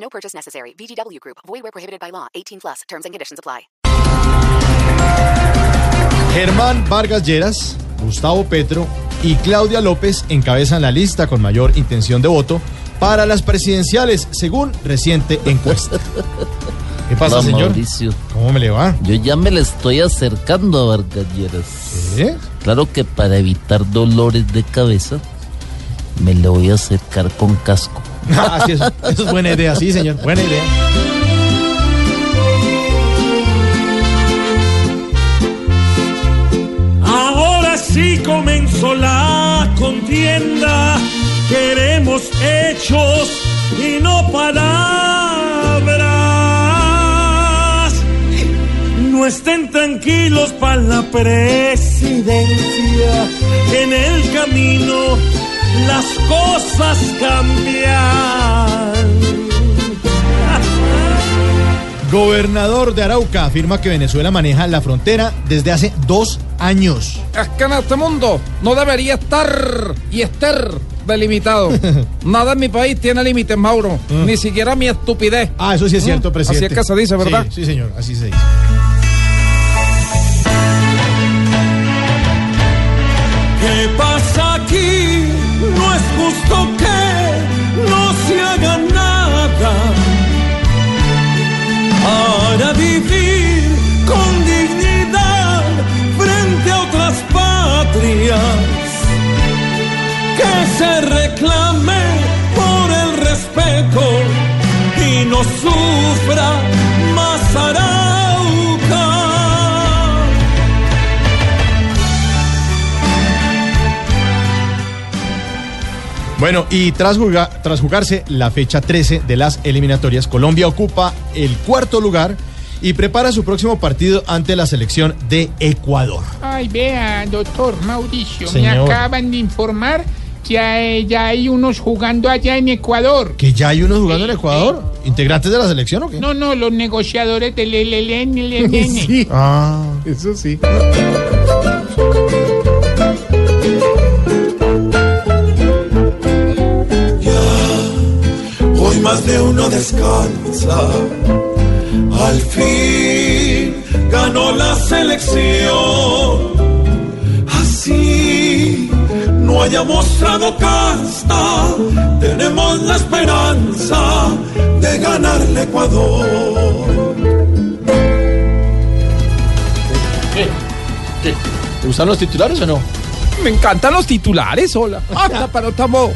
No purchase necessary. VGW Group. Void where prohibited by law. 18 plus. Terms and conditions apply. Germán Vargas Lleras, Gustavo Petro y Claudia López encabezan la lista con mayor intención de voto para las presidenciales, según reciente encuesta. ¿Qué pasa, Hola, señor? Mauricio. ¿Cómo me le va? Yo ya me le estoy acercando a Vargalleras. ¿Eh? Claro que para evitar dolores de cabeza, me le voy a acercar con casco. Ah, sí, eso, eso es buena idea, sí, señor, buena idea. Ahora sí comenzó la contienda. Queremos hechos y no palabras. No estén tranquilos para la presidencia. En el camino las cosas cambian. Gobernador de Arauca afirma que Venezuela maneja la frontera desde hace dos años. Es que en este mundo no debería estar y estar delimitado. Nada en mi país tiene límites, Mauro. Ni siquiera mi estupidez. Ah, eso sí es cierto, Mm, presidente. así es que se dice, ¿verdad? Sí, sí, señor, así se dice. ¿Qué pasa justo que no se haga nada para vivir con dignidad frente a otras patrias. Que se reclame por el respeto y no sufra Bueno, y tras, juga- tras jugarse la fecha 13 de las eliminatorias, Colombia ocupa el cuarto lugar y prepara su próximo partido ante la selección de Ecuador. Ay, vea, doctor Mauricio, Señor. me acaban de informar que hay- ya hay unos jugando allá en Ecuador. ¿Que ya hay unos jugando en Ecuador? ¿Integrantes de la selección o qué? No, no, los negociadores del LLN. Ah, eso sí. Más de uno descansa. Al fin ganó la selección. Así no haya mostrado casta. Tenemos la esperanza de ganarle Ecuador. ¿Te gustan los titulares o no? Me encantan los titulares, hola. Hasta para estamos.